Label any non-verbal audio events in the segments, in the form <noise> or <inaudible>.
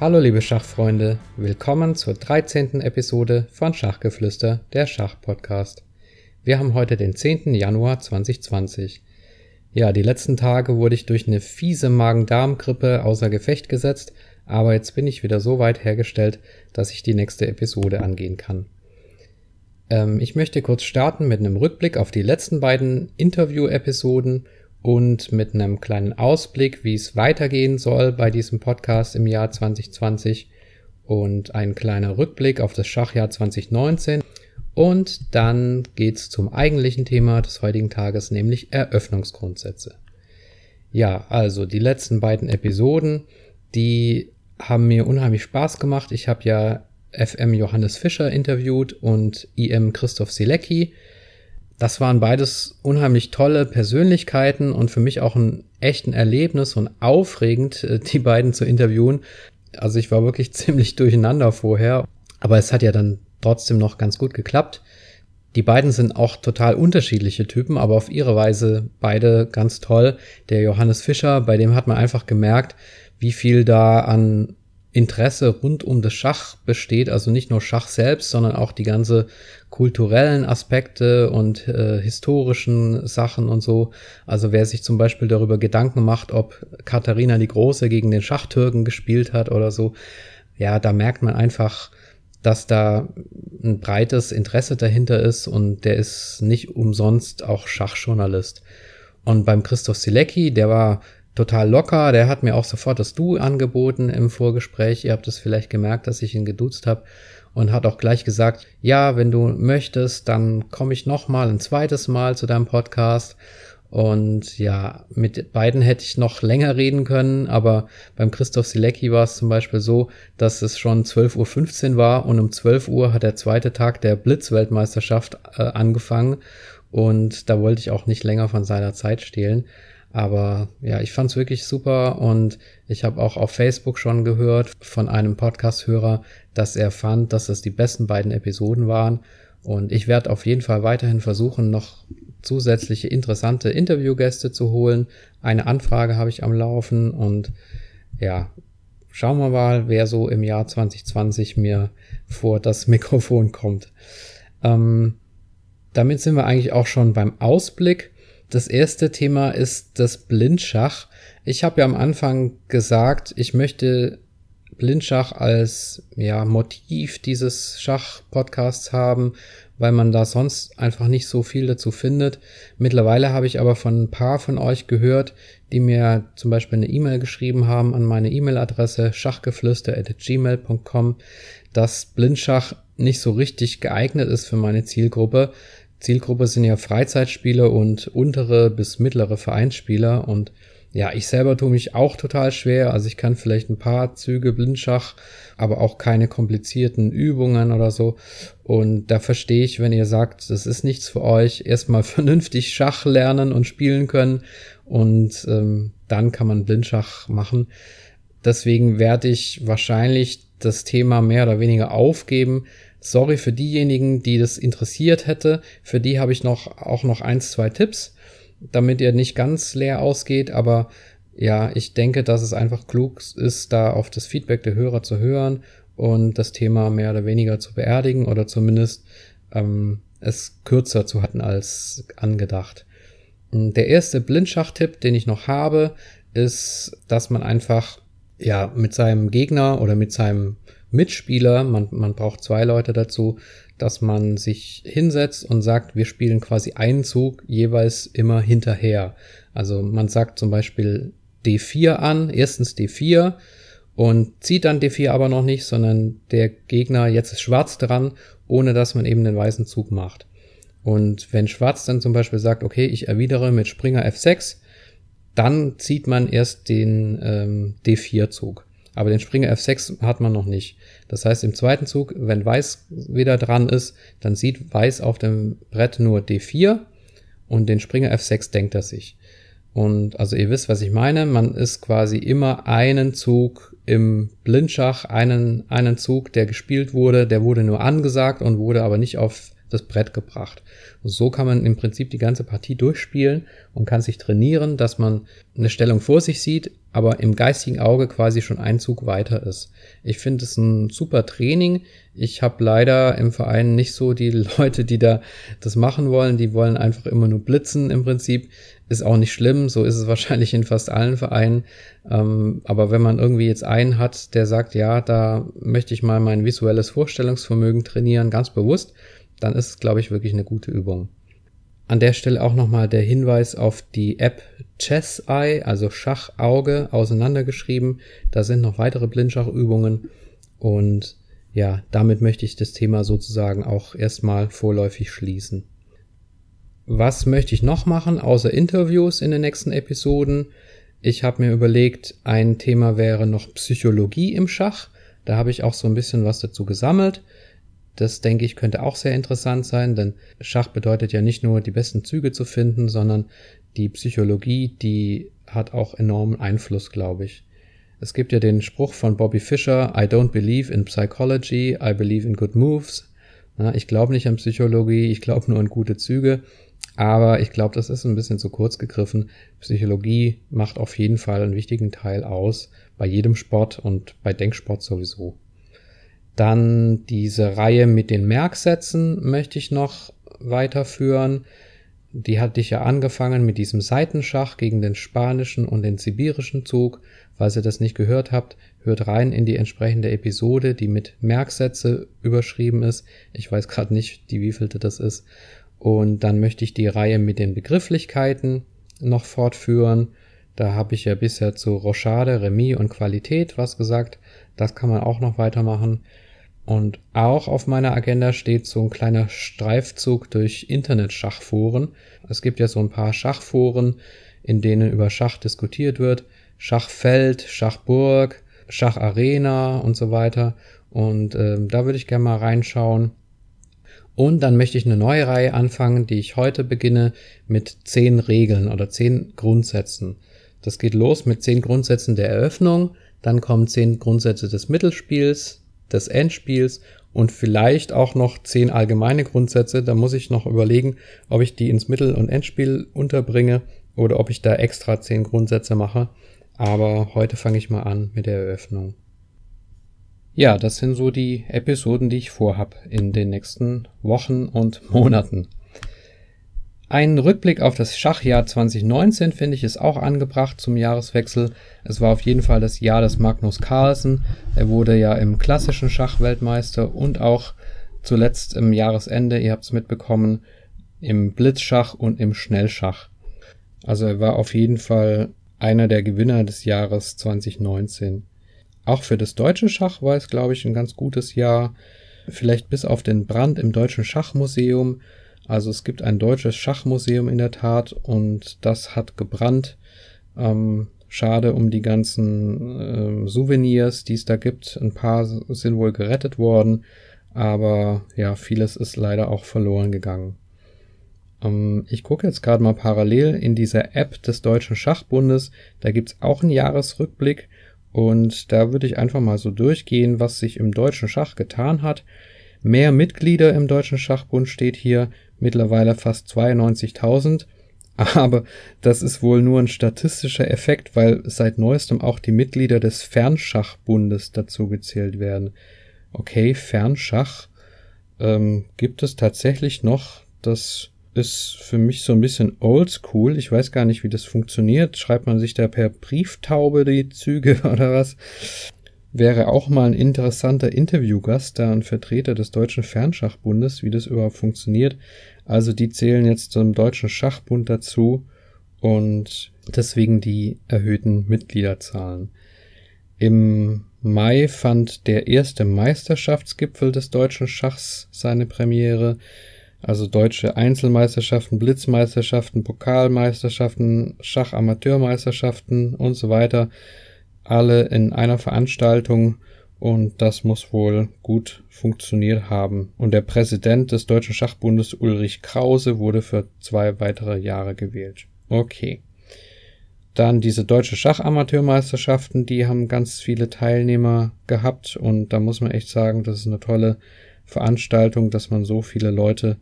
Hallo liebe Schachfreunde, willkommen zur 13. Episode von Schachgeflüster, der Schachpodcast. Wir haben heute den 10. Januar 2020. Ja, die letzten Tage wurde ich durch eine fiese Magen-Darm-Grippe außer Gefecht gesetzt, aber jetzt bin ich wieder so weit hergestellt, dass ich die nächste Episode angehen kann. Ähm, ich möchte kurz starten mit einem Rückblick auf die letzten beiden Interview-Episoden und mit einem kleinen Ausblick, wie es weitergehen soll bei diesem Podcast im Jahr 2020 und ein kleiner Rückblick auf das Schachjahr 2019. Und dann geht's zum eigentlichen Thema des heutigen Tages, nämlich Eröffnungsgrundsätze. Ja, also die letzten beiden Episoden, die haben mir unheimlich Spaß gemacht. Ich habe ja FM Johannes Fischer interviewt und IM Christoph Silecki das waren beides unheimlich tolle Persönlichkeiten und für mich auch ein echten Erlebnis und aufregend, äh, die beiden zu interviewen. Also ich war wirklich <laughs> ziemlich durcheinander vorher, aber es hat ja dann trotzdem noch ganz gut geklappt. Die beiden sind auch total unterschiedliche Typen, aber auf ihre Weise beide ganz toll. Der Johannes Fischer, bei dem hat man einfach gemerkt, wie viel da an Interesse rund um das Schach besteht, also nicht nur Schach selbst, sondern auch die ganze kulturellen Aspekte und äh, historischen Sachen und so. Also wer sich zum Beispiel darüber Gedanken macht, ob Katharina die Große gegen den Schachtürken gespielt hat oder so, ja, da merkt man einfach, dass da ein breites Interesse dahinter ist und der ist nicht umsonst auch Schachjournalist. Und beim Christoph Silecki, der war total locker. Der hat mir auch sofort das Du angeboten im Vorgespräch. Ihr habt es vielleicht gemerkt, dass ich ihn geduzt habe und hat auch gleich gesagt, ja, wenn du möchtest, dann komme ich noch mal ein zweites Mal zu deinem Podcast. Und ja, mit beiden hätte ich noch länger reden können, aber beim Christoph Silecki war es zum Beispiel so, dass es schon 12.15 Uhr war und um 12 Uhr hat der zweite Tag der Blitzweltmeisterschaft äh, angefangen und da wollte ich auch nicht länger von seiner Zeit stehlen. Aber ja, ich fand es wirklich super und ich habe auch auf Facebook schon gehört von einem Podcast-Hörer, dass er fand, dass es die besten beiden Episoden waren. Und ich werde auf jeden Fall weiterhin versuchen, noch zusätzliche interessante Interviewgäste zu holen. Eine Anfrage habe ich am Laufen und ja, schauen wir mal, wer so im Jahr 2020 mir vor das <laughs> Mikrofon kommt. Ähm, damit sind wir eigentlich auch schon beim Ausblick. Das erste Thema ist das Blindschach. Ich habe ja am Anfang gesagt, ich möchte Blindschach als ja, Motiv dieses Schach-Podcasts haben, weil man da sonst einfach nicht so viel dazu findet. Mittlerweile habe ich aber von ein paar von euch gehört, die mir zum Beispiel eine E-Mail geschrieben haben an meine E-Mail-Adresse schachgeflüster.gmail.com, dass Blindschach nicht so richtig geeignet ist für meine Zielgruppe, Zielgruppe sind ja Freizeitspieler und untere bis mittlere Vereinsspieler und ja, ich selber tue mich auch total schwer. Also ich kann vielleicht ein paar Züge Blindschach, aber auch keine komplizierten Übungen oder so. Und da verstehe ich, wenn ihr sagt, das ist nichts für euch, erstmal <laughs> vernünftig Schach lernen und spielen können und ähm, dann kann man Blindschach machen. Deswegen werde ich wahrscheinlich das Thema mehr oder weniger aufgeben, Sorry für diejenigen, die das interessiert hätte. Für die habe ich noch auch noch eins, zwei Tipps, damit ihr nicht ganz leer ausgeht. Aber ja, ich denke, dass es einfach klug ist, da auf das Feedback der Hörer zu hören und das Thema mehr oder weniger zu beerdigen oder zumindest ähm, es kürzer zu hatten als angedacht. Der erste Blindschachtipp, den ich noch habe, ist, dass man einfach ja mit seinem Gegner oder mit seinem Mitspieler, man, man braucht zwei Leute dazu, dass man sich hinsetzt und sagt, wir spielen quasi einen Zug jeweils immer hinterher. Also man sagt zum Beispiel D4 an, erstens D4 und zieht dann D4 aber noch nicht, sondern der Gegner, jetzt ist Schwarz dran, ohne dass man eben den weißen Zug macht. Und wenn Schwarz dann zum Beispiel sagt, okay, ich erwidere mit Springer F6, dann zieht man erst den ähm, D4-Zug. Aber den Springer F6 hat man noch nicht. Das heißt, im zweiten Zug, wenn Weiß wieder dran ist, dann sieht Weiß auf dem Brett nur D4 und den Springer F6 denkt er sich. Und also ihr wisst, was ich meine. Man ist quasi immer einen Zug im Blindschach, einen, einen Zug, der gespielt wurde, der wurde nur angesagt und wurde aber nicht auf das Brett gebracht. Und so kann man im Prinzip die ganze Partie durchspielen und kann sich trainieren, dass man eine Stellung vor sich sieht, aber im geistigen Auge quasi schon ein Zug weiter ist. Ich finde es ein super Training. Ich habe leider im Verein nicht so die <laughs> Leute, die da das machen wollen. Die wollen einfach immer nur blitzen im Prinzip. Ist auch nicht schlimm, so ist es <laughs> wahrscheinlich in fast allen Vereinen. Ähm, aber wenn man irgendwie jetzt einen hat, der sagt, ja, da möchte ich mal mein visuelles Vorstellungsvermögen trainieren, ganz bewusst, dann ist es, glaube ich, wirklich eine gute Übung. An der Stelle auch nochmal der Hinweis auf die App Chess Eye, also Schachauge, auseinandergeschrieben. Da sind noch weitere Blindschachübungen und ja, damit möchte ich das Thema sozusagen auch erstmal vorläufig schließen. Was möchte ich noch machen, außer Interviews in den nächsten Episoden? Ich habe mir überlegt, ein Thema wäre noch Psychologie im Schach. Da habe ich auch so ein bisschen was dazu gesammelt. Das denke ich könnte auch sehr interessant sein, denn Schach bedeutet ja nicht nur die besten Züge zu finden, sondern die Psychologie, die hat auch enormen Einfluss, glaube ich. Es gibt ja den Spruch von Bobby Fischer, I don't believe in psychology, I believe in good moves. ich glaube nicht an Psychologie, ich glaube nur an gute Züge. Aber ich glaube, das ist ein bisschen zu kurz gegriffen. Psychologie macht auf jeden Fall einen wichtigen Teil aus, bei jedem Sport und bei Denksport sowieso. Dann diese Reihe mit den Merksätzen möchte ich noch weiterführen. Die hatte ich ja angefangen mit diesem Seitenschach gegen den spanischen und den sibirischen Zug. Falls ihr das nicht gehört habt, hört rein in die entsprechende Episode, die mit Merksätze überschrieben ist. Ich weiß gerade nicht, die wievielte das ist. Und dann möchte ich die Reihe mit den Begrifflichkeiten noch fortführen. Da habe ich ja bisher zu Rochade, Remis und Qualität was gesagt. Das kann man auch noch weitermachen. Und auch auf meiner Agenda steht so ein kleiner Streifzug durch Internet-Schachforen. Es gibt ja so ein paar Schachforen, in denen über Schach diskutiert wird. Schachfeld, Schachburg, Schacharena und so weiter. Und äh, da würde ich gerne mal reinschauen. Und dann möchte ich eine neue Reihe anfangen, die ich heute beginne mit zehn Regeln oder zehn Grundsätzen. Das geht los mit zehn Grundsätzen der Eröffnung, dann kommen zehn Grundsätze des Mittelspiels, des Endspiels und vielleicht auch noch zehn allgemeine Grundsätze. Da muss ich noch überlegen, ob ich die ins Mittel- und Endspiel unterbringe oder ob ich da extra zehn Grundsätze mache. Aber heute fange ich mal an mit der Eröffnung. Ja, das sind so die Episoden, die ich vorhab in den nächsten Wochen und Monaten. Ein Rückblick auf das Schachjahr 2019 finde ich ist auch angebracht zum Jahreswechsel. Es war auf jeden Fall das Jahr des Magnus Carlsen. Er wurde ja im klassischen Schach Weltmeister und auch zuletzt im Jahresende, ihr habt es mitbekommen, im Blitzschach und im Schnellschach. Also er war auf jeden Fall einer der Gewinner des Jahres 2019. Auch für das deutsche Schach war es, glaube ich, ein ganz gutes Jahr. Vielleicht bis auf den Brand im Deutschen Schachmuseum also es gibt ein deutsches Schachmuseum in der Tat und das hat gebrannt. Ähm, schade um die ganzen äh, Souvenirs, die es da gibt. Ein paar sind wohl gerettet worden, aber ja, vieles ist leider auch verloren gegangen. Ähm, ich gucke jetzt gerade mal parallel in dieser App des Deutschen Schachbundes. Da gibt's auch einen Jahresrückblick und da würde ich einfach mal so durchgehen, was sich im deutschen Schach getan hat. Mehr Mitglieder im Deutschen Schachbund steht hier mittlerweile fast 92.000. <laughs> Aber das ist wohl nur ein statistischer Effekt, weil seit neuestem auch die Mitglieder des Fernschachbundes dazu gezählt werden. Okay, Fernschach ähm, gibt es tatsächlich noch. Das ist für mich so ein bisschen oldschool. Ich weiß gar nicht, wie das funktioniert. Schreibt man sich da per Brieftaube die Züge <laughs> oder was? Wäre auch mal ein interessanter Interviewgast, da ein Vertreter des Deutschen Fernschachbundes, wie das überhaupt funktioniert. Also die zählen jetzt zum Deutschen Schachbund dazu und deswegen die erhöhten Mitgliederzahlen. Im Mai fand der erste Meisterschaftsgipfel des deutschen Schachs seine Premiere. Also deutsche Einzelmeisterschaften, Blitzmeisterschaften, Pokalmeisterschaften, Schachamateurmeisterschaften und so weiter alle in einer Veranstaltung und das muss wohl gut funktioniert haben. Und der Präsident des Deutschen Schachbundes Ulrich Krause wurde für zwei weitere Jahre gewählt. Okay. Dann diese deutsche Schachamateurmeisterschaften, die haben ganz viele Teilnehmer gehabt und da muss man echt sagen, das ist eine tolle Veranstaltung, dass man so viele Leute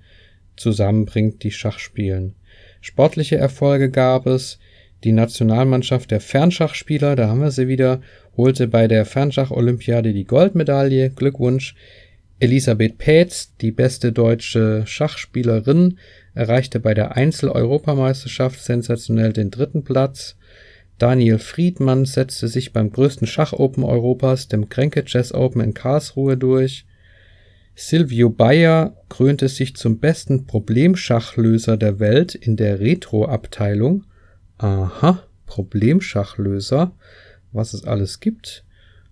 zusammenbringt, die Schach spielen. Sportliche Erfolge gab es. Die Nationalmannschaft der Fernschachspieler, da haben wir sie wieder, holte bei der Fernschach-Olympiade die Goldmedaille. Glückwunsch. Elisabeth Pätz, die beste deutsche Schachspielerin, erreichte bei der Einzel-Europameisterschaft sensationell den dritten Platz. Daniel Friedmann setzte sich beim größten Schach-Open Europas, dem Kränke Chess Open in Karlsruhe durch. Silvio Bayer krönte sich zum besten Problemschachlöser der Welt in der Retro-Abteilung. Aha, Problemschachlöser, was es alles gibt.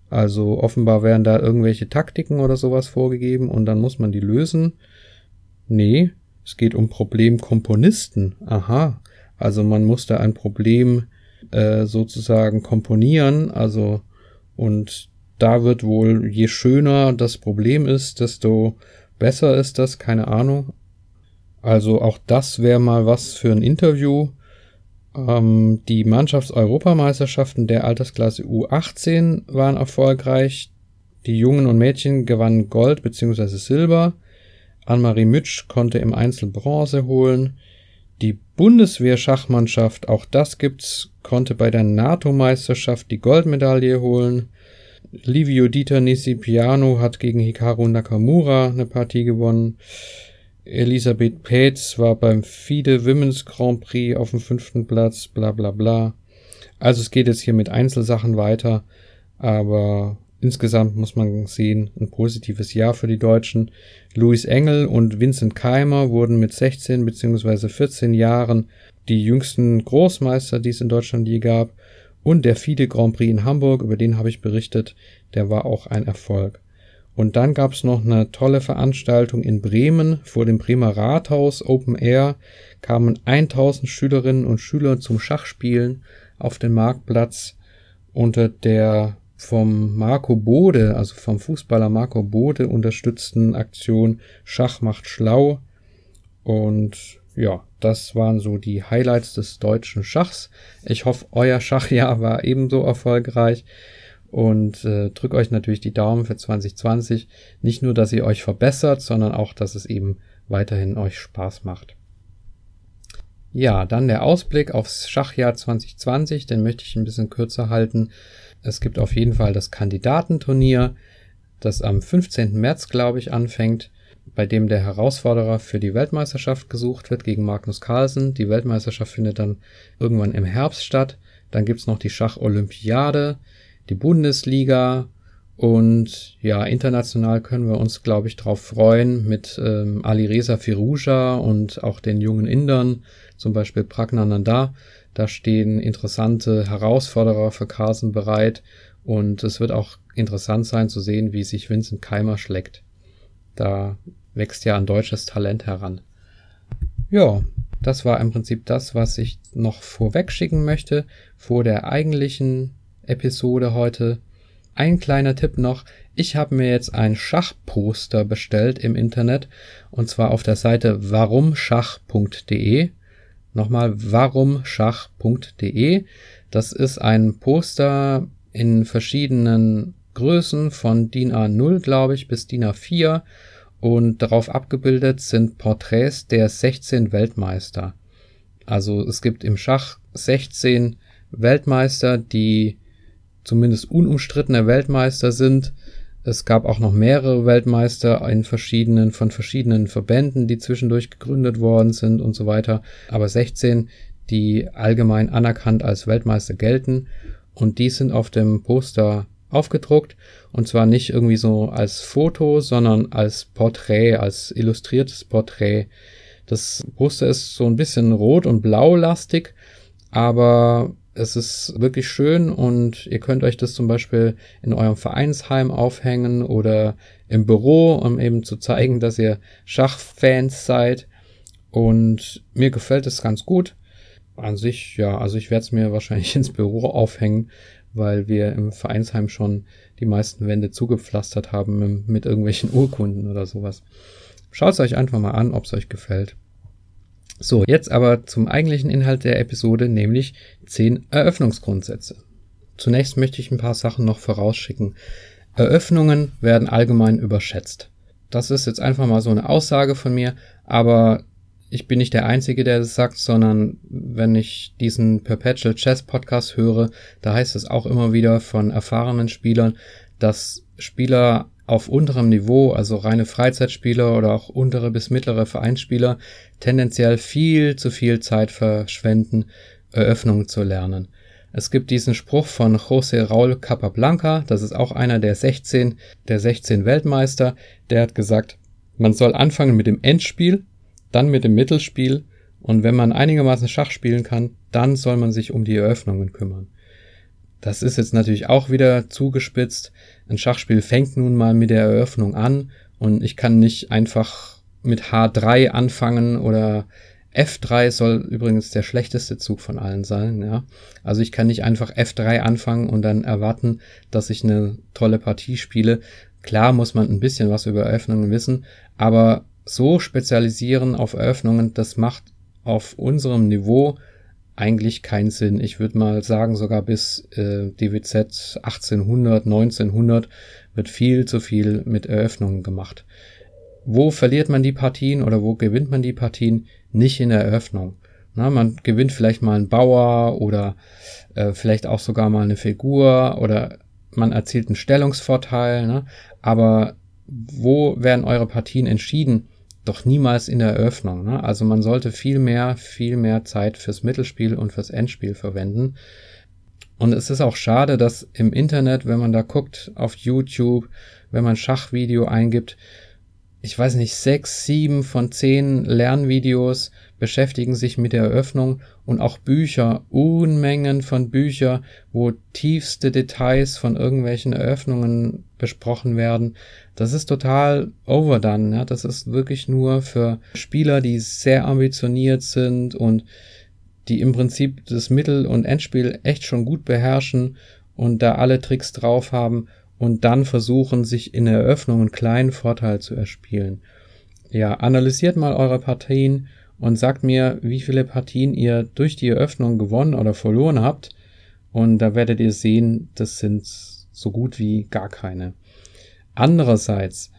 Also offenbar werden da irgendwelche Taktiken oder sowas vorgegeben und dann muss man die lösen. Nee, es geht um Problemkomponisten. Aha, also man muss da ein Problem äh, sozusagen komponieren, also und da wird wohl, je schöner das Problem ist, desto besser ist das, keine Ahnung. Also auch das wäre mal was für ein Interview. Ähm, die Mannschaftseuropameisterschaften der Altersklasse U18 waren erfolgreich. Die Jungen und Mädchen gewannen Gold bzw. Silber. Anne-Marie Mütsch konnte im Einzel Bronze holen. Die Bundeswehr-Schachmannschaft, auch das gibt's, konnte bei der NATO-Meisterschaft die Goldmedaille holen. Livio Dieter Nisipiano hat gegen Hikaru Nakamura eine Partie gewonnen. Elisabeth Petz war beim FIDE Women's Grand Prix auf dem fünften Platz, bla bla bla. Also es geht jetzt hier mit Einzelsachen weiter, aber insgesamt muss man sehen, ein positives Jahr für die Deutschen. Louis Engel und Vincent Keimer wurden mit 16 bzw. 14 Jahren die jüngsten Großmeister, die es in Deutschland je gab. Und der FIDE Grand Prix in Hamburg, über den habe ich berichtet, der war auch ein Erfolg. Und dann gab es noch eine tolle Veranstaltung in Bremen vor dem Bremer Rathaus Open Air. Kamen 1000 Schülerinnen und Schüler zum Schachspielen auf den Marktplatz unter der vom Marco Bode, also vom Fußballer Marco Bode unterstützten Aktion Schach macht schlau. Und ja, das waren so die Highlights des deutschen Schachs. Ich hoffe, euer Schachjahr war ebenso erfolgreich und äh, drückt euch natürlich die Daumen für 2020. Nicht nur, dass ihr euch verbessert, sondern auch, dass es eben weiterhin euch Spaß macht. Ja, dann der Ausblick aufs Schachjahr 2020, den möchte ich ein bisschen kürzer halten. Es gibt auf jeden Fall das Kandidatenturnier, das am 15. März, glaube ich, anfängt bei dem der Herausforderer für die Weltmeisterschaft gesucht wird gegen Magnus Carlsen. Die Weltmeisterschaft findet dann irgendwann im Herbst statt. Dann gibt's noch die Schacholympiade, die Bundesliga und ja, international können wir uns, glaube ich, darauf freuen mit ähm, Ali Reza Firuja und auch den jungen Indern, zum Beispiel Pragnananda. Da stehen interessante Herausforderer für Carlsen bereit und es wird auch interessant sein zu sehen, wie sich Vincent Keimer schlägt. Da wächst ja ein deutsches Talent heran. Ja, das war im Prinzip das, was ich noch vorweg schicken möchte vor der eigentlichen Episode heute. Ein kleiner Tipp noch. Ich habe mir jetzt ein Schachposter bestellt im Internet und zwar auf der Seite warumschach.de. Nochmal warumschach.de. Das ist ein Poster in verschiedenen Größen von DIN A0, glaube ich, bis DIN A4 und darauf abgebildet sind Porträts der 16 Weltmeister. Also es gibt im Schach 16 Weltmeister, die zumindest unumstrittene Weltmeister sind. Es gab auch noch mehrere Weltmeister in verschiedenen, von verschiedenen Verbänden, die zwischendurch gegründet worden sind und so weiter. Aber 16, die allgemein anerkannt als Weltmeister gelten. Und die sind auf dem Poster aufgedruckt und zwar nicht irgendwie so als Foto, sondern als Porträt, als illustriertes Porträt. Das Poster ist so ein bisschen rot und blau lastig, aber es ist wirklich schön und ihr könnt euch das zum Beispiel in eurem Vereinsheim aufhängen oder im Büro, um eben zu zeigen, dass ihr Schachfans seid. Und mir gefällt es ganz gut. An sich, ja, also ich werde es mir wahrscheinlich <laughs> ins Büro aufhängen, weil wir im Vereinsheim schon die meisten Wände zugepflastert haben mit irgendwelchen Urkunden oder sowas. Schaut es euch einfach mal an, ob es euch gefällt. So, jetzt aber zum eigentlichen Inhalt der Episode, nämlich 10 Eröffnungsgrundsätze. Zunächst möchte ich ein paar Sachen noch vorausschicken. Eröffnungen werden allgemein überschätzt. Das ist jetzt einfach mal so eine Aussage von mir, aber ich bin nicht der Einzige, der das sagt, sondern wenn ich diesen Perpetual Chess Podcast höre, da heißt es auch immer wieder von erfahrenen Spielern, dass Spieler auf unterem Niveau, also reine Freizeitspieler oder auch untere bis mittlere Vereinsspieler, tendenziell viel zu viel Zeit verschwenden, Eröffnungen zu lernen. Es gibt diesen Spruch von José Raúl Capablanca, das ist auch einer der 16, der 16 Weltmeister, der hat gesagt, man soll anfangen mit dem Endspiel dann mit dem Mittelspiel und wenn man einigermaßen Schach spielen kann, dann soll man sich um die Eröffnungen kümmern. Das ist jetzt natürlich auch wieder zugespitzt. Ein Schachspiel fängt nun mal mit der Eröffnung an und ich kann nicht einfach mit H3 anfangen oder F3 soll übrigens der schlechteste Zug von allen sein, ja. Also ich kann nicht einfach F3 anfangen und dann erwarten, dass ich eine tolle Partie spiele. Klar muss man ein bisschen was über Eröffnungen wissen, aber so spezialisieren auf Eröffnungen, das macht auf unserem Niveau eigentlich keinen Sinn. Ich würde mal sagen, sogar bis äh, DWZ 1800, 1900 wird viel zu viel mit Eröffnungen gemacht. Wo verliert man die Partien oder wo gewinnt man die Partien? Nicht in der Eröffnung. Na, man gewinnt vielleicht mal einen Bauer oder äh, vielleicht auch sogar mal eine Figur oder man erzielt einen Stellungsvorteil. Ne? Aber wo werden eure Partien entschieden? Doch niemals in der Eröffnung. Ne? Also man sollte viel mehr, viel mehr Zeit fürs Mittelspiel und fürs Endspiel verwenden. Und es ist auch schade, dass im Internet, wenn man da guckt, auf YouTube, wenn man Schachvideo eingibt, ich weiß nicht, sechs, sieben von zehn Lernvideos beschäftigen sich mit der Eröffnung und auch Bücher, Unmengen von Bücher, wo tiefste Details von irgendwelchen Eröffnungen besprochen werden. Das ist total overdone. Ja? Das ist wirklich nur für Spieler, die sehr ambitioniert sind und die im Prinzip das Mittel- und Endspiel echt schon gut beherrschen und da alle Tricks drauf haben und dann versuchen, sich in der Eröffnung einen kleinen Vorteil zu erspielen. Ja, analysiert mal eure Partien und sagt mir, wie viele Partien ihr durch die Eröffnung gewonnen oder verloren habt. Und da werdet ihr sehen, das sind so gut wie gar keine. Andererseits,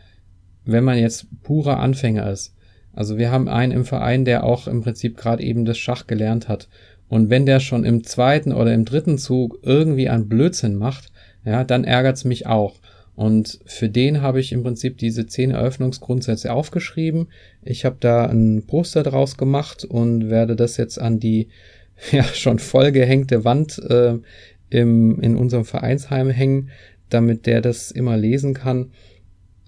wenn man jetzt purer Anfänger ist, also wir haben einen im Verein, der auch im Prinzip gerade eben das Schach gelernt hat. Und wenn der schon im zweiten oder im dritten Zug irgendwie einen Blödsinn macht, ja, dann ärgert's mich auch. Und für den habe ich im Prinzip diese zehn Eröffnungsgrundsätze aufgeschrieben. Ich habe da ein Poster draus gemacht und werde das jetzt an die <laughs> ja schon vollgehängte Wand äh, im, in unserem Vereinsheim hängen, damit der das immer lesen kann.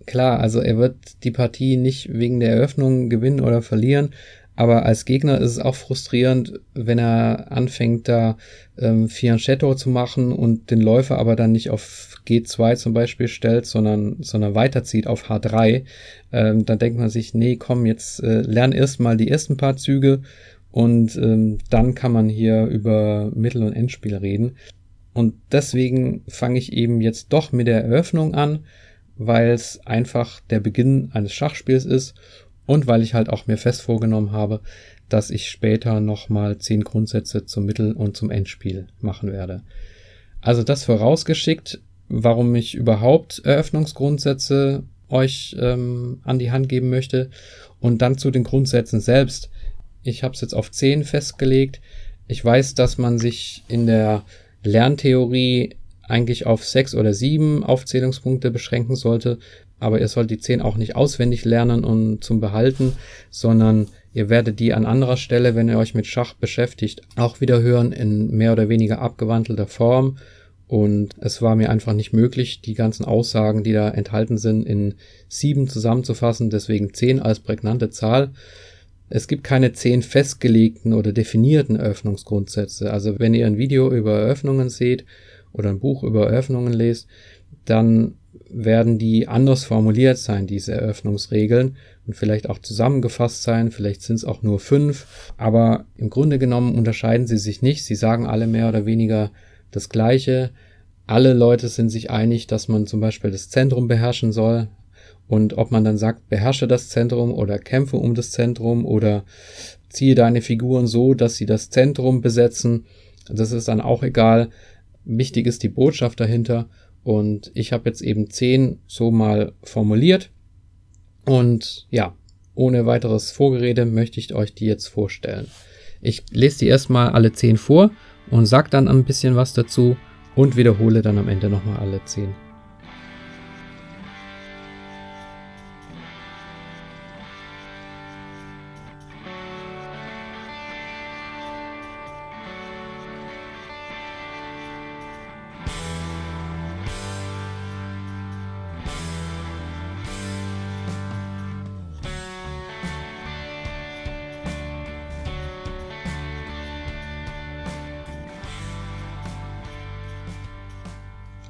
Klar, also er wird die Partie nicht wegen der Eröffnung gewinnen oder verlieren, aber als Gegner ist es auch frustrierend, wenn er anfängt, da ähm, Fianchetto zu machen und den Läufer aber dann nicht auf G2 zum Beispiel stellt, sondern, sondern weiterzieht auf H3. Ähm, dann denkt man sich, nee, komm, jetzt äh, lern erst mal die ersten paar Züge und ähm, dann kann man hier über Mittel- und Endspiel reden. Und deswegen fange ich eben jetzt doch mit der Eröffnung an, weil es einfach der Beginn eines Schachspiels ist und weil ich halt auch mir fest vorgenommen habe, dass ich später nochmal zehn Grundsätze zum Mittel- und zum Endspiel machen werde. Also das vorausgeschickt, warum ich überhaupt Eröffnungsgrundsätze euch ähm, an die Hand geben möchte. Und dann zu den Grundsätzen selbst. Ich habe es jetzt auf zehn festgelegt. Ich weiß, dass man sich in der Lerntheorie eigentlich auf sechs oder sieben Aufzählungspunkte beschränken sollte, aber ihr sollt die zehn auch nicht auswendig lernen und zum Behalten, sondern ihr werdet die an anderer Stelle, wenn ihr euch mit Schach beschäftigt, auch wieder hören in mehr oder weniger abgewandelter Form. Und es war mir einfach nicht möglich, die ganzen Aussagen, die da enthalten sind, in sieben zusammenzufassen, deswegen zehn als prägnante Zahl. Es gibt keine zehn festgelegten oder definierten Eröffnungsgrundsätze. Also wenn ihr ein Video über Eröffnungen seht oder ein Buch über Eröffnungen lest, dann werden die anders formuliert sein, diese Eröffnungsregeln, und vielleicht auch zusammengefasst sein, vielleicht sind es auch nur fünf, aber im Grunde genommen unterscheiden sie sich nicht, sie sagen alle mehr oder weniger das Gleiche, alle Leute sind sich einig, dass man zum Beispiel das Zentrum beherrschen soll. Und ob man dann sagt, beherrsche das Zentrum oder kämpfe um das Zentrum oder ziehe deine Figuren so, dass sie das Zentrum besetzen, das ist dann auch egal. Wichtig ist die Botschaft dahinter. Und ich habe jetzt eben zehn so mal formuliert. Und ja, ohne weiteres Vorgerede möchte ich euch die jetzt vorstellen. Ich lese die erstmal alle zehn vor und sag dann ein bisschen was dazu und wiederhole dann am Ende nochmal alle zehn.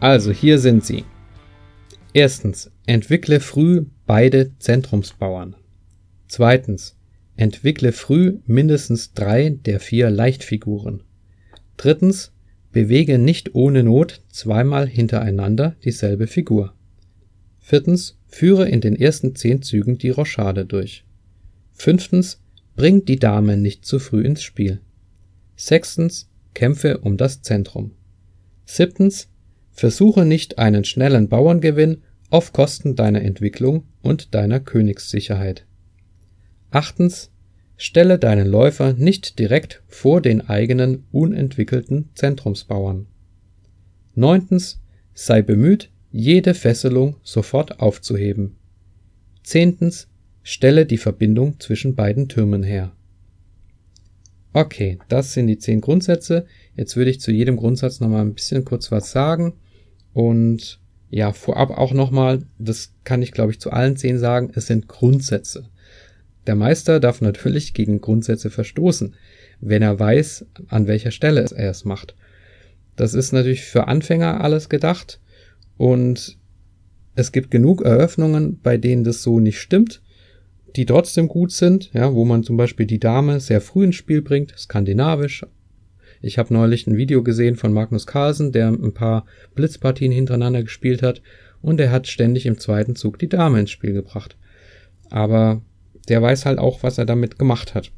Also hier sind sie. Erstens, entwickle früh beide Zentrumsbauern. Zweitens, entwickle früh mindestens drei der vier Leichtfiguren. Drittens, bewege nicht ohne Not zweimal hintereinander dieselbe Figur. Viertens, führe in den ersten zehn Zügen die Rochade durch. Fünftens, bring die Dame nicht zu früh ins Spiel. Sechstens, kämpfe um das Zentrum. Siebtens, Versuche nicht einen schnellen Bauerngewinn auf Kosten deiner Entwicklung und deiner Königssicherheit. Achtens, stelle deinen Läufer nicht direkt vor den eigenen unentwickelten Zentrumsbauern. Neuntens, sei bemüht, jede Fesselung sofort aufzuheben. Zehntens, stelle die Verbindung zwischen beiden Türmen her. Okay, das sind die zehn Grundsätze. Jetzt würde ich zu jedem Grundsatz nochmal ein bisschen kurz was sagen. Und ja, vorab auch nochmal, das kann ich glaube ich zu allen zehn sagen, es sind Grundsätze. Der Meister darf natürlich gegen Grundsätze verstoßen, wenn er weiß, an welcher Stelle er es macht. Das ist natürlich für Anfänger alles gedacht und es gibt genug Eröffnungen, bei denen das so nicht stimmt, die trotzdem gut sind, ja, wo man zum Beispiel die Dame sehr früh ins Spiel bringt, skandinavisch, ich habe neulich ein Video gesehen von Magnus Carlsen, der ein paar Blitzpartien hintereinander gespielt hat und er hat ständig im zweiten Zug die Dame ins Spiel gebracht. Aber der weiß halt auch, was er damit gemacht hat.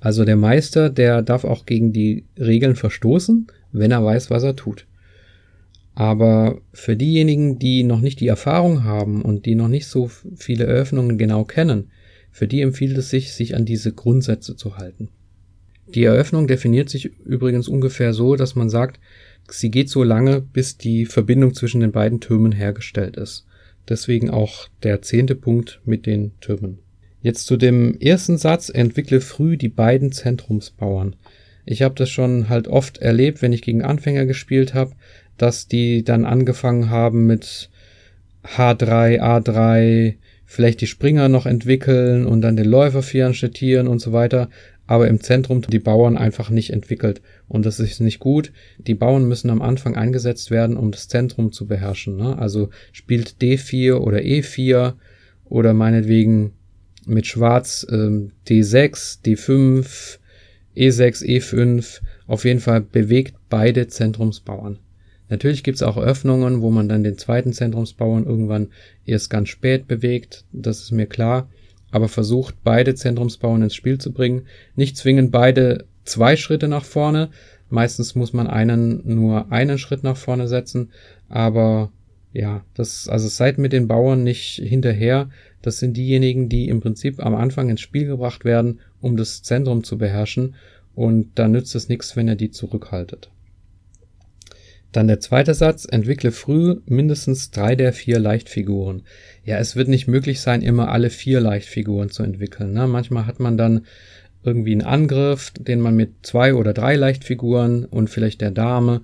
Also der Meister, der darf auch gegen die Regeln verstoßen, wenn er weiß, was er tut. Aber für diejenigen, die noch nicht die Erfahrung haben und die noch nicht so viele Eröffnungen genau kennen, für die empfiehlt es sich, sich an diese Grundsätze zu halten. Die Eröffnung definiert sich übrigens ungefähr so, dass man sagt, sie geht so lange, bis die Verbindung zwischen den beiden Türmen hergestellt ist. Deswegen auch der zehnte Punkt mit den Türmen. Jetzt zu dem ersten Satz, entwickle früh die beiden Zentrumsbauern. Ich habe das schon halt oft erlebt, wenn ich gegen Anfänger gespielt habe, dass die dann angefangen haben mit H3, A3, vielleicht die Springer noch entwickeln und dann den Läufer vieranstetieren und so weiter aber im Zentrum die Bauern einfach nicht entwickelt. Und das ist nicht gut. Die Bauern müssen am Anfang eingesetzt werden, um das Zentrum zu beherrschen. Ne? Also spielt D4 oder E4 oder meinetwegen mit Schwarz ähm, D6, D5, E6, E5. Auf jeden Fall bewegt beide Zentrumsbauern. Natürlich gibt's auch Öffnungen, wo man dann den zweiten Zentrumsbauern irgendwann erst ganz spät bewegt. Das ist mir klar aber versucht, beide Zentrumsbauern ins Spiel zu bringen. Nicht zwingend beide zwei Schritte nach vorne. Meistens muss man einen nur einen Schritt nach vorne setzen. Aber ja, das, also seid mit den Bauern nicht hinterher. Das sind diejenigen, die im Prinzip am Anfang ins Spiel gebracht werden, um das Zentrum zu beherrschen. Und da nützt es nichts, wenn ihr die zurückhaltet. Dann der zweite Satz, entwickle früh mindestens drei der vier Leichtfiguren. Ja, es wird nicht möglich sein, immer alle vier Leichtfiguren zu entwickeln. Ne? Manchmal hat man dann irgendwie einen Angriff, den man mit zwei oder drei Leichtfiguren und vielleicht der Dame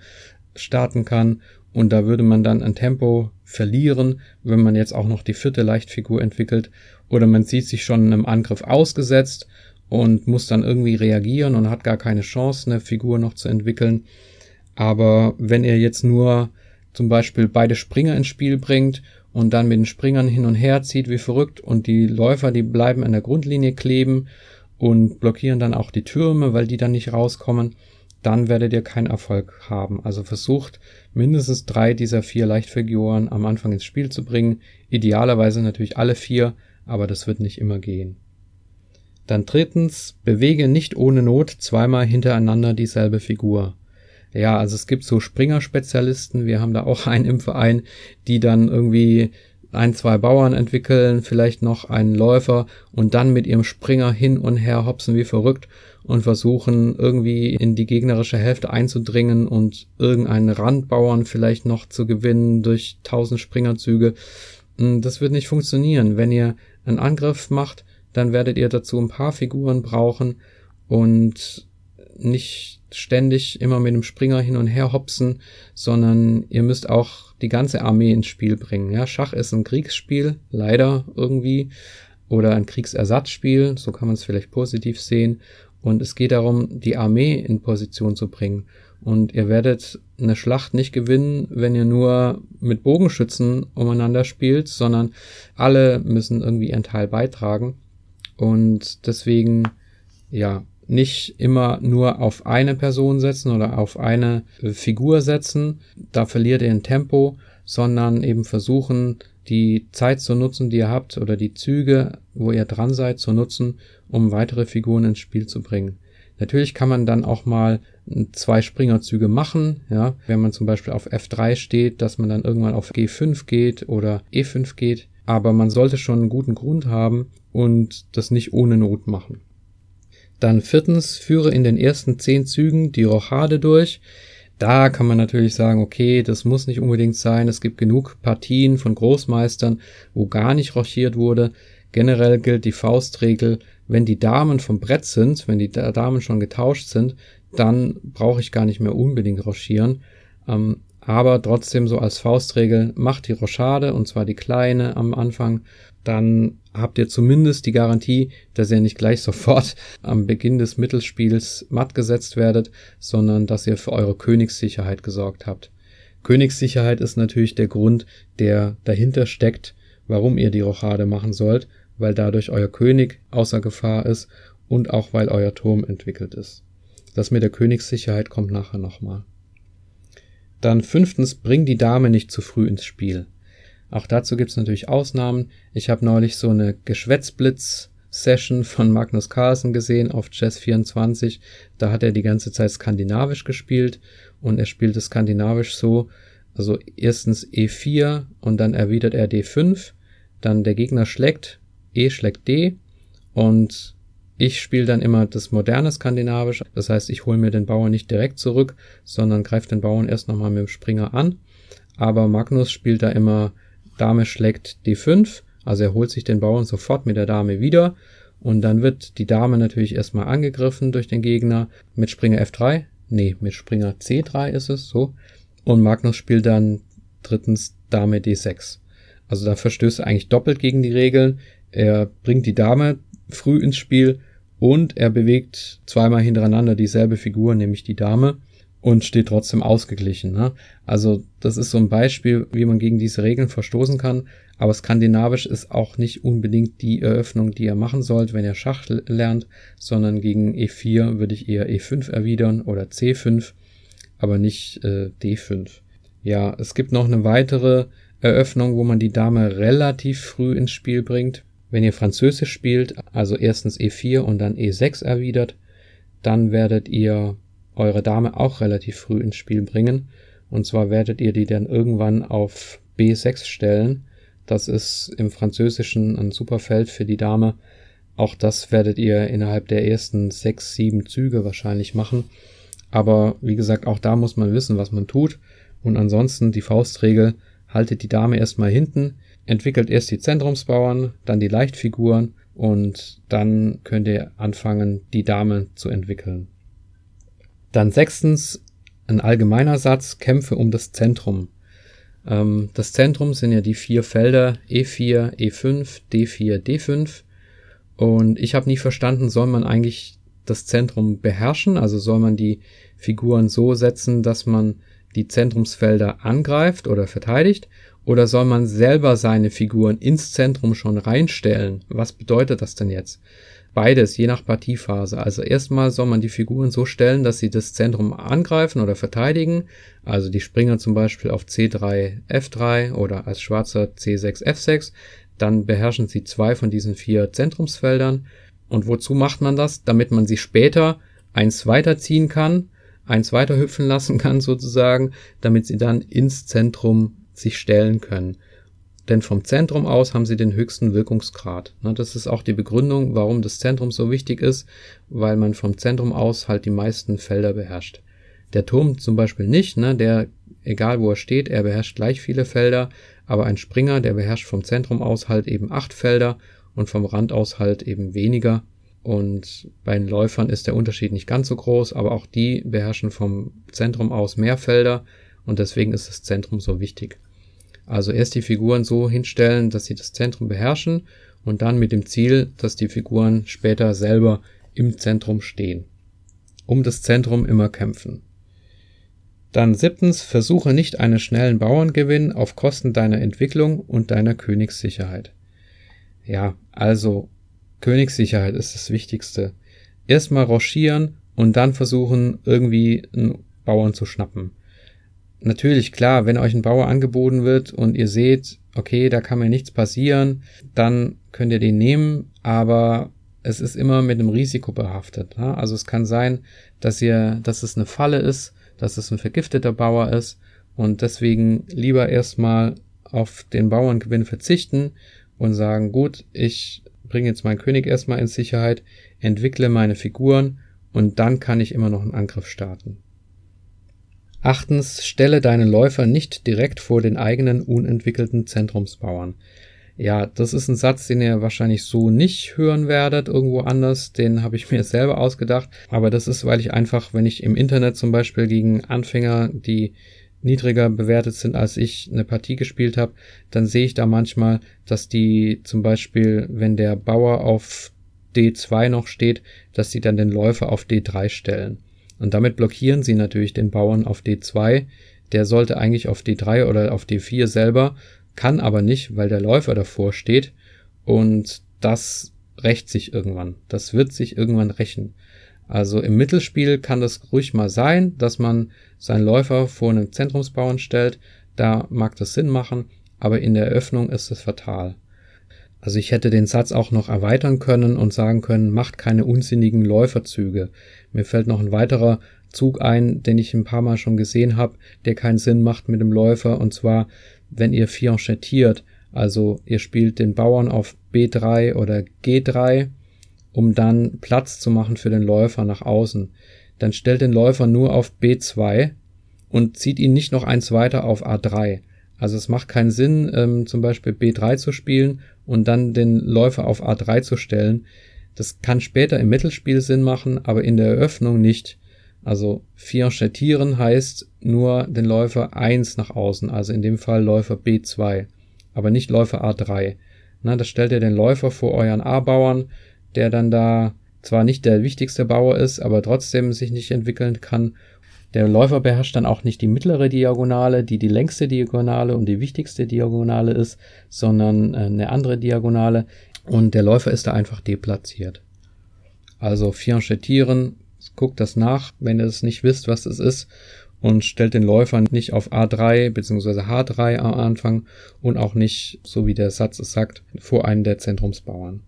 starten kann. Und da würde man dann ein Tempo verlieren, wenn man jetzt auch noch die vierte Leichtfigur entwickelt. Oder man sieht sich schon einem Angriff ausgesetzt und muss dann irgendwie reagieren und hat gar keine Chance, eine Figur noch zu entwickeln. Aber wenn ihr jetzt nur zum Beispiel beide Springer ins Spiel bringt und dann mit den Springern hin und her zieht wie verrückt und die Läufer, die bleiben an der Grundlinie kleben und blockieren dann auch die Türme, weil die dann nicht rauskommen, dann werdet ihr keinen Erfolg haben. Also versucht mindestens drei dieser vier Leichtfiguren am Anfang ins Spiel zu bringen. Idealerweise natürlich alle vier, aber das wird nicht immer gehen. Dann drittens, bewege nicht ohne Not zweimal hintereinander dieselbe Figur. Ja, also es gibt so Springer-Spezialisten, wir haben da auch einen im Verein, die dann irgendwie ein, zwei Bauern entwickeln, vielleicht noch einen Läufer und dann mit ihrem Springer hin und her hopsen wie verrückt und versuchen irgendwie in die gegnerische Hälfte einzudringen und irgendeinen Randbauern vielleicht noch zu gewinnen durch tausend Springerzüge. Hm, das wird nicht funktionieren. Wenn ihr einen Angriff macht, dann werdet ihr dazu ein paar Figuren brauchen und nicht ständig immer mit dem Springer hin und her hopsen, sondern ihr müsst auch die ganze Armee ins Spiel bringen. Ja, Schach ist ein Kriegsspiel, leider irgendwie, oder ein Kriegsersatzspiel, so kann man es vielleicht positiv sehen. Und es geht darum, die Armee in Position zu bringen. Und ihr werdet eine Schlacht nicht gewinnen, wenn ihr nur mit Bogenschützen umeinander spielt, sondern alle müssen irgendwie ihren Teil beitragen. Und deswegen, ja, nicht immer nur auf eine Person setzen oder auf eine Figur setzen, da verliert ihr ein Tempo, sondern eben versuchen, die Zeit zu nutzen, die ihr habt, oder die Züge, wo ihr dran seid, zu nutzen, um weitere Figuren ins Spiel zu bringen. Natürlich kann man dann auch mal zwei Springerzüge machen, ja, wenn man zum Beispiel auf F3 steht, dass man dann irgendwann auf G5 geht oder E5 geht, aber man sollte schon einen guten Grund haben und das nicht ohne Not machen. Dann viertens, führe in den ersten zehn Zügen die Rochade durch. Da kann man natürlich sagen, okay, das muss nicht unbedingt sein. Es gibt genug Partien von Großmeistern, wo gar nicht rochiert wurde. Generell gilt die Faustregel, wenn die Damen vom Brett sind, wenn die Damen schon getauscht sind, dann brauche ich gar nicht mehr unbedingt rochieren. Ähm, aber trotzdem so als Faustregel, macht die Rochade, und zwar die kleine am Anfang, dann habt ihr zumindest die Garantie, dass ihr nicht gleich <laughs> sofort am Beginn des Mittelspiels matt gesetzt werdet, sondern dass ihr für eure Königssicherheit gesorgt habt. Königssicherheit ist natürlich der Grund, der dahinter steckt, warum ihr die Rochade machen sollt, weil dadurch euer König außer Gefahr ist und auch weil euer Turm entwickelt ist. Das mit der Königssicherheit kommt nachher nochmal. Dann fünftens, bring die Dame nicht zu früh ins Spiel. Auch dazu gibt's natürlich Ausnahmen. Ich habe neulich so eine Geschwätzblitz-Session von Magnus Carlsen gesehen auf Chess 24. Da hat er die ganze Zeit skandinavisch gespielt und er spielte skandinavisch so, also erstens E4 und dann erwidert er D5, dann der Gegner schlägt, E schlägt D und ich spiele dann immer das moderne Skandinavisch, das heißt, ich hole mir den Bauern nicht direkt zurück, sondern greife den Bauern erst nochmal mit dem Springer an. Aber Magnus spielt da immer Dame schlägt D5, also er holt sich den Bauern sofort mit der Dame wieder und dann wird die Dame natürlich erstmal angegriffen durch den Gegner mit Springer F3. Nee, mit Springer C3 ist es so. Und Magnus spielt dann drittens Dame D6. Also da verstößt er eigentlich doppelt gegen die Regeln. Er bringt die Dame früh ins Spiel und er bewegt zweimal hintereinander dieselbe Figur, nämlich die Dame und steht trotzdem ausgeglichen. Ne? Also das ist so ein Beispiel, wie man gegen diese Regeln verstoßen kann. Aber skandinavisch ist auch nicht unbedingt die Eröffnung, die ihr machen sollt, wenn ihr Schach lernt, sondern gegen E4 würde ich eher E5 erwidern oder C5, aber nicht äh, D5. Ja, es gibt noch eine weitere Eröffnung, wo man die Dame relativ früh ins Spiel bringt. Wenn ihr Französisch spielt, also erstens E4 und dann E6 erwidert, dann werdet ihr eure Dame auch relativ früh ins Spiel bringen. Und zwar werdet ihr die dann irgendwann auf B6 stellen. Das ist im Französischen ein super Feld für die Dame. Auch das werdet ihr innerhalb der ersten sechs, sieben Züge wahrscheinlich machen. Aber wie gesagt, auch da muss man wissen, was man tut. Und ansonsten die Faustregel, haltet die Dame erstmal hinten, entwickelt erst die Zentrumsbauern, dann die Leichtfiguren und dann könnt ihr anfangen, die Dame zu entwickeln. Dann sechstens ein allgemeiner Satz, Kämpfe um das Zentrum. Ähm, das Zentrum sind ja die vier Felder E4, E5, D4, D5. Und ich habe nie verstanden, soll man eigentlich das Zentrum beherrschen? Also soll man die Figuren so setzen, dass man die Zentrumsfelder angreift oder verteidigt? Oder soll man selber seine Figuren ins Zentrum schon reinstellen? Was bedeutet das denn jetzt? beides, je nach Partiephase. Also erstmal soll man die Figuren so stellen, dass sie das Zentrum angreifen oder verteidigen. Also die Springer zum Beispiel auf C3, F3 oder als Schwarzer C6, F6. Dann beherrschen sie zwei von diesen vier Zentrumsfeldern. Und wozu macht man das? Damit man sie später eins weiterziehen kann, eins weiter hüpfen lassen kann <laughs> sozusagen, damit sie dann ins Zentrum sich stellen können denn vom Zentrum aus haben sie den höchsten Wirkungsgrad. Das ist auch die Begründung, warum das Zentrum so wichtig ist, weil man vom Zentrum aus halt die meisten Felder beherrscht. Der Turm zum Beispiel nicht, ne, der, egal wo er steht, er beherrscht gleich viele Felder, aber ein Springer, der beherrscht vom Zentrum aus halt eben acht Felder und vom Rand aus halt eben weniger. Und bei den Läufern ist der Unterschied nicht ganz so groß, aber auch die beherrschen vom Zentrum aus mehr Felder und deswegen ist das Zentrum so wichtig. Also erst die Figuren so hinstellen, dass sie das Zentrum beherrschen und dann mit dem Ziel, dass die Figuren später selber im Zentrum stehen. Um das Zentrum immer kämpfen. Dann siebtens, versuche nicht einen schnellen Bauerngewinn auf Kosten deiner Entwicklung und deiner Königssicherheit. Ja, also Königssicherheit ist das Wichtigste. Erstmal rochieren und dann versuchen, irgendwie einen Bauern zu schnappen natürlich klar, wenn euch ein Bauer angeboten wird und ihr seht, okay, da kann mir nichts passieren, dann könnt ihr den nehmen, aber es ist immer mit einem Risiko behaftet. Ne? Also es kann sein, dass ihr, dass es eine Falle ist, dass es ein vergifteter Bauer ist und deswegen lieber erstmal auf den Bauerngewinn verzichten und sagen, gut, ich bringe jetzt meinen König erstmal in Sicherheit, entwickle meine Figuren und dann kann ich immer noch einen Angriff starten. Achtens, stelle deinen Läufer nicht direkt vor den eigenen unentwickelten Zentrumsbauern. Ja, das ist ein Satz, den ihr wahrscheinlich so nicht hören werdet irgendwo anders. Den habe ich mir selber ausgedacht. Aber das ist, weil ich einfach, wenn ich im Internet zum Beispiel gegen Anfänger, die niedriger bewertet sind als ich, eine Partie gespielt habe, dann sehe ich da manchmal, dass die zum Beispiel, wenn der Bauer auf D2 noch steht, dass sie dann den Läufer auf D3 stellen. Und damit blockieren sie natürlich den Bauern auf D2. Der sollte eigentlich auf D3 oder auf D4 selber, kann aber nicht, weil der Läufer davor steht. Und das rächt sich irgendwann. Das wird sich irgendwann rächen. Also im Mittelspiel kann das ruhig mal sein, dass man seinen Läufer vor einem Zentrumsbauern stellt. Da mag das Sinn machen, aber in der Eröffnung ist es fatal. Also ich hätte den Satz auch noch erweitern können und sagen können, macht keine unsinnigen Läuferzüge. Mir fällt noch ein weiterer Zug ein, den ich ein paar Mal schon gesehen habe, der keinen Sinn macht mit dem Läufer, und zwar, wenn ihr fianchettiert, also ihr spielt den Bauern auf B3 oder G3, um dann Platz zu machen für den Läufer nach außen. Dann stellt den Läufer nur auf B2 und zieht ihn nicht noch eins weiter auf A3. Also es macht keinen Sinn, ähm, zum Beispiel B3 zu spielen und dann den Läufer auf A3 zu stellen. Das kann später im Mittelspiel Sinn machen, aber in der Eröffnung nicht. Also fianchettieren heißt nur den Läufer 1 nach außen, also in dem Fall Läufer B2, aber nicht Läufer A3. Na, das stellt ihr den Läufer vor euren A-Bauern, der dann da zwar nicht der wichtigste Bauer ist, aber trotzdem sich nicht entwickeln kann der Läufer beherrscht dann auch nicht die mittlere Diagonale, die die längste Diagonale und die wichtigste Diagonale ist, sondern äh, eine andere Diagonale und der Läufer ist da einfach deplatziert. Also fianchettieren, guckt das nach, wenn ihr es nicht wisst, was es ist und stellt den Läufer nicht auf A3 bzw. H3 am Anfang und auch nicht, so wie der Satz es sagt, vor einen der Zentrumsbauern.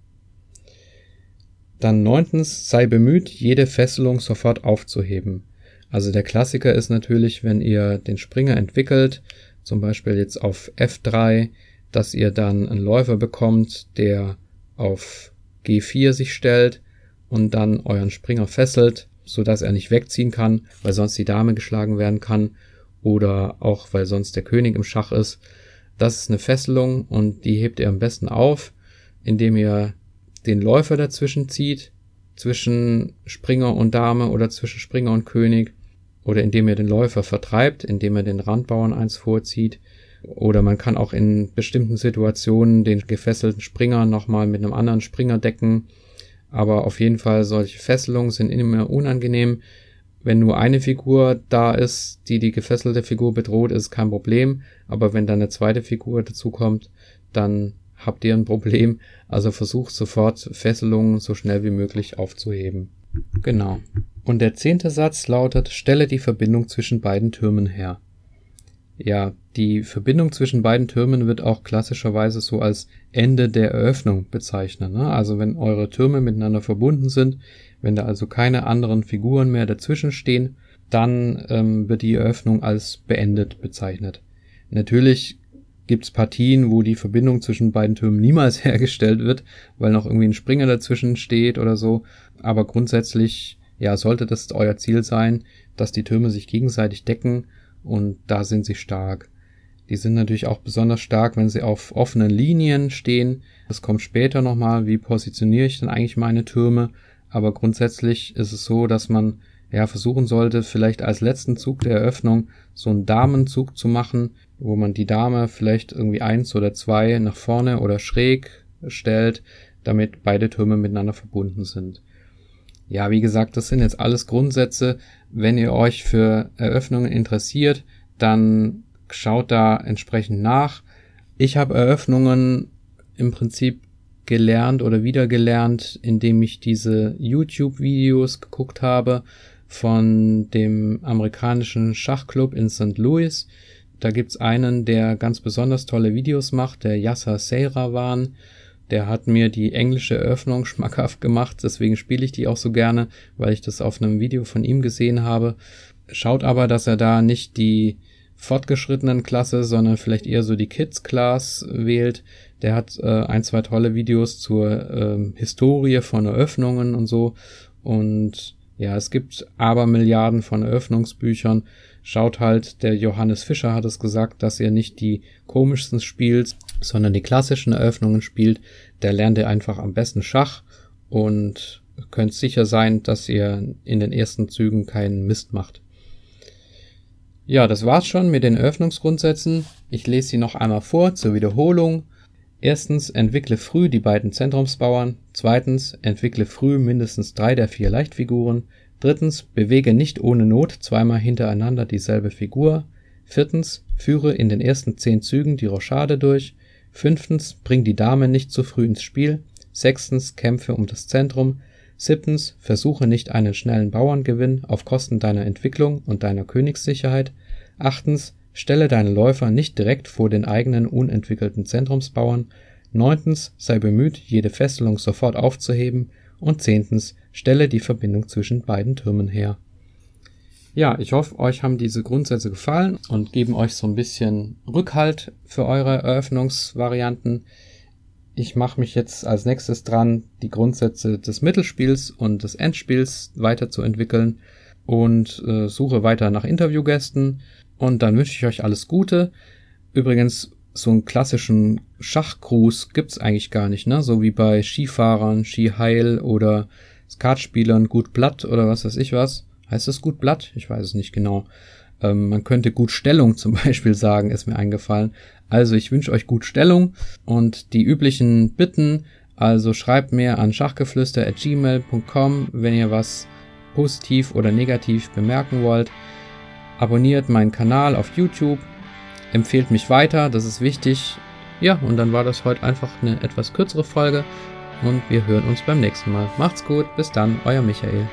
Dann neuntens, sei bemüht, jede Fesselung sofort aufzuheben. Also der Klassiker ist natürlich, wenn ihr den Springer entwickelt, zum Beispiel jetzt auf F3, dass ihr dann einen Läufer bekommt, der auf G4 sich stellt und dann euren Springer fesselt, so dass er nicht wegziehen kann, weil sonst die Dame geschlagen werden kann oder auch weil sonst der König im Schach ist. Das ist eine Fesselung und die hebt ihr am besten auf, indem ihr den Läufer dazwischen zieht, zwischen Springer und Dame oder zwischen Springer und König oder indem ihr den Läufer vertreibt, indem er den Randbauern eins vorzieht. Oder man kann auch in bestimmten Situationen den gefesselten Springer nochmal mit einem anderen Springer decken. Aber auf jeden Fall solche Fesselungen sind immer unangenehm. Wenn nur eine Figur da ist, die die gefesselte Figur bedroht, ist kein Problem. Aber wenn dann eine zweite Figur dazukommt, dann habt ihr ein Problem. Also versucht sofort Fesselungen so schnell wie möglich aufzuheben. Genau. Und der zehnte Satz lautet, stelle die Verbindung zwischen beiden Türmen her. Ja, die Verbindung zwischen beiden Türmen wird auch klassischerweise so als Ende der Eröffnung bezeichnet. Ne? Also wenn eure Türme miteinander verbunden sind, wenn da also keine anderen Figuren mehr dazwischen stehen, dann ähm, wird die Eröffnung als beendet bezeichnet. Natürlich gibt's Partien, wo die Verbindung zwischen beiden Türmen niemals <laughs> hergestellt wird, weil noch irgendwie ein Springer dazwischen steht oder so. Aber grundsätzlich, ja, sollte das euer Ziel sein, dass die Türme sich gegenseitig decken und da sind sie stark. Die sind natürlich auch besonders stark, wenn sie auf offenen Linien stehen. Das kommt später nochmal, wie positioniere ich denn eigentlich meine Türme. Aber grundsätzlich ist es so, dass man ja versuchen sollte, vielleicht als letzten Zug der Eröffnung so einen Damenzug zu machen, wo man die Dame vielleicht irgendwie eins oder zwei nach vorne oder schräg stellt, damit beide Türme miteinander verbunden sind. Ja, wie gesagt, das sind jetzt alles Grundsätze. Wenn ihr euch für Eröffnungen interessiert, dann schaut da entsprechend nach. Ich habe Eröffnungen im Prinzip gelernt oder wiedergelernt, indem ich diese YouTube-Videos geguckt habe von dem amerikanischen Schachclub in St. Louis. Da gibt's einen, der ganz besonders tolle Videos macht, der Yasser Seyrawan. Der hat mir die englische Eröffnung schmackhaft gemacht, deswegen spiele ich die auch so gerne, weil ich das auf einem Video von ihm gesehen habe. Schaut aber, dass er da nicht die fortgeschrittenen Klasse, sondern vielleicht eher so die Kids Class wählt. Der hat äh, ein, zwei tolle Videos zur äh, Historie von Eröffnungen und so. Und ja, es gibt aber Milliarden von Eröffnungsbüchern. Schaut halt, der Johannes Fischer hat es gesagt, dass ihr nicht die komischsten spielt, sondern die klassischen Eröffnungen spielt. Der lernt ihr einfach am besten Schach und könnt sicher sein, dass ihr in den ersten Zügen keinen Mist macht. Ja, das war's schon mit den Eröffnungsgrundsätzen. Ich lese sie noch einmal vor zur Wiederholung. Erstens, entwickle früh die beiden Zentrumsbauern. Zweitens, entwickle früh mindestens drei der vier Leichtfiguren. Drittens, bewege nicht ohne Not zweimal hintereinander dieselbe Figur. Viertens, führe in den ersten zehn Zügen die Rochade durch. Fünftens, bring die Dame nicht zu früh ins Spiel. Sechstens, kämpfe um das Zentrum. Siebtens, versuche nicht einen schnellen Bauerngewinn auf Kosten deiner Entwicklung und deiner Königssicherheit. Achtens, Stelle deine Läufer nicht direkt vor den eigenen unentwickelten Zentrumsbauern. Neuntens, sei bemüht, jede Fesselung sofort aufzuheben. Und zehntens, stelle die Verbindung zwischen beiden Türmen her. Ja, ich hoffe, euch haben diese Grundsätze gefallen und geben euch so ein bisschen Rückhalt für eure Eröffnungsvarianten. Ich mache mich jetzt als nächstes dran, die Grundsätze des Mittelspiels und des Endspiels weiterzuentwickeln und äh, suche weiter nach Interviewgästen. Und dann wünsche ich euch alles Gute. Übrigens, so einen klassischen Schachgruß gibt's eigentlich gar nicht, ne? So wie bei Skifahrern, Skiheil oder Skatspielern gut Blatt oder was weiß ich was. Heißt das gut Blatt? Ich weiß es nicht genau. Ähm, man könnte gut Stellung <laughs> zum Beispiel sagen, ist mir eingefallen. Also ich wünsche euch gut Stellung und die üblichen Bitten. Also schreibt mir an schachgeflüster.gmail.com, wenn ihr was positiv oder negativ bemerken wollt abonniert meinen Kanal auf YouTube, empfehlt mich weiter, das ist wichtig. Ja, und dann war das heute einfach eine etwas kürzere Folge und wir hören uns beim nächsten Mal. Macht's gut, bis dann, euer Michael.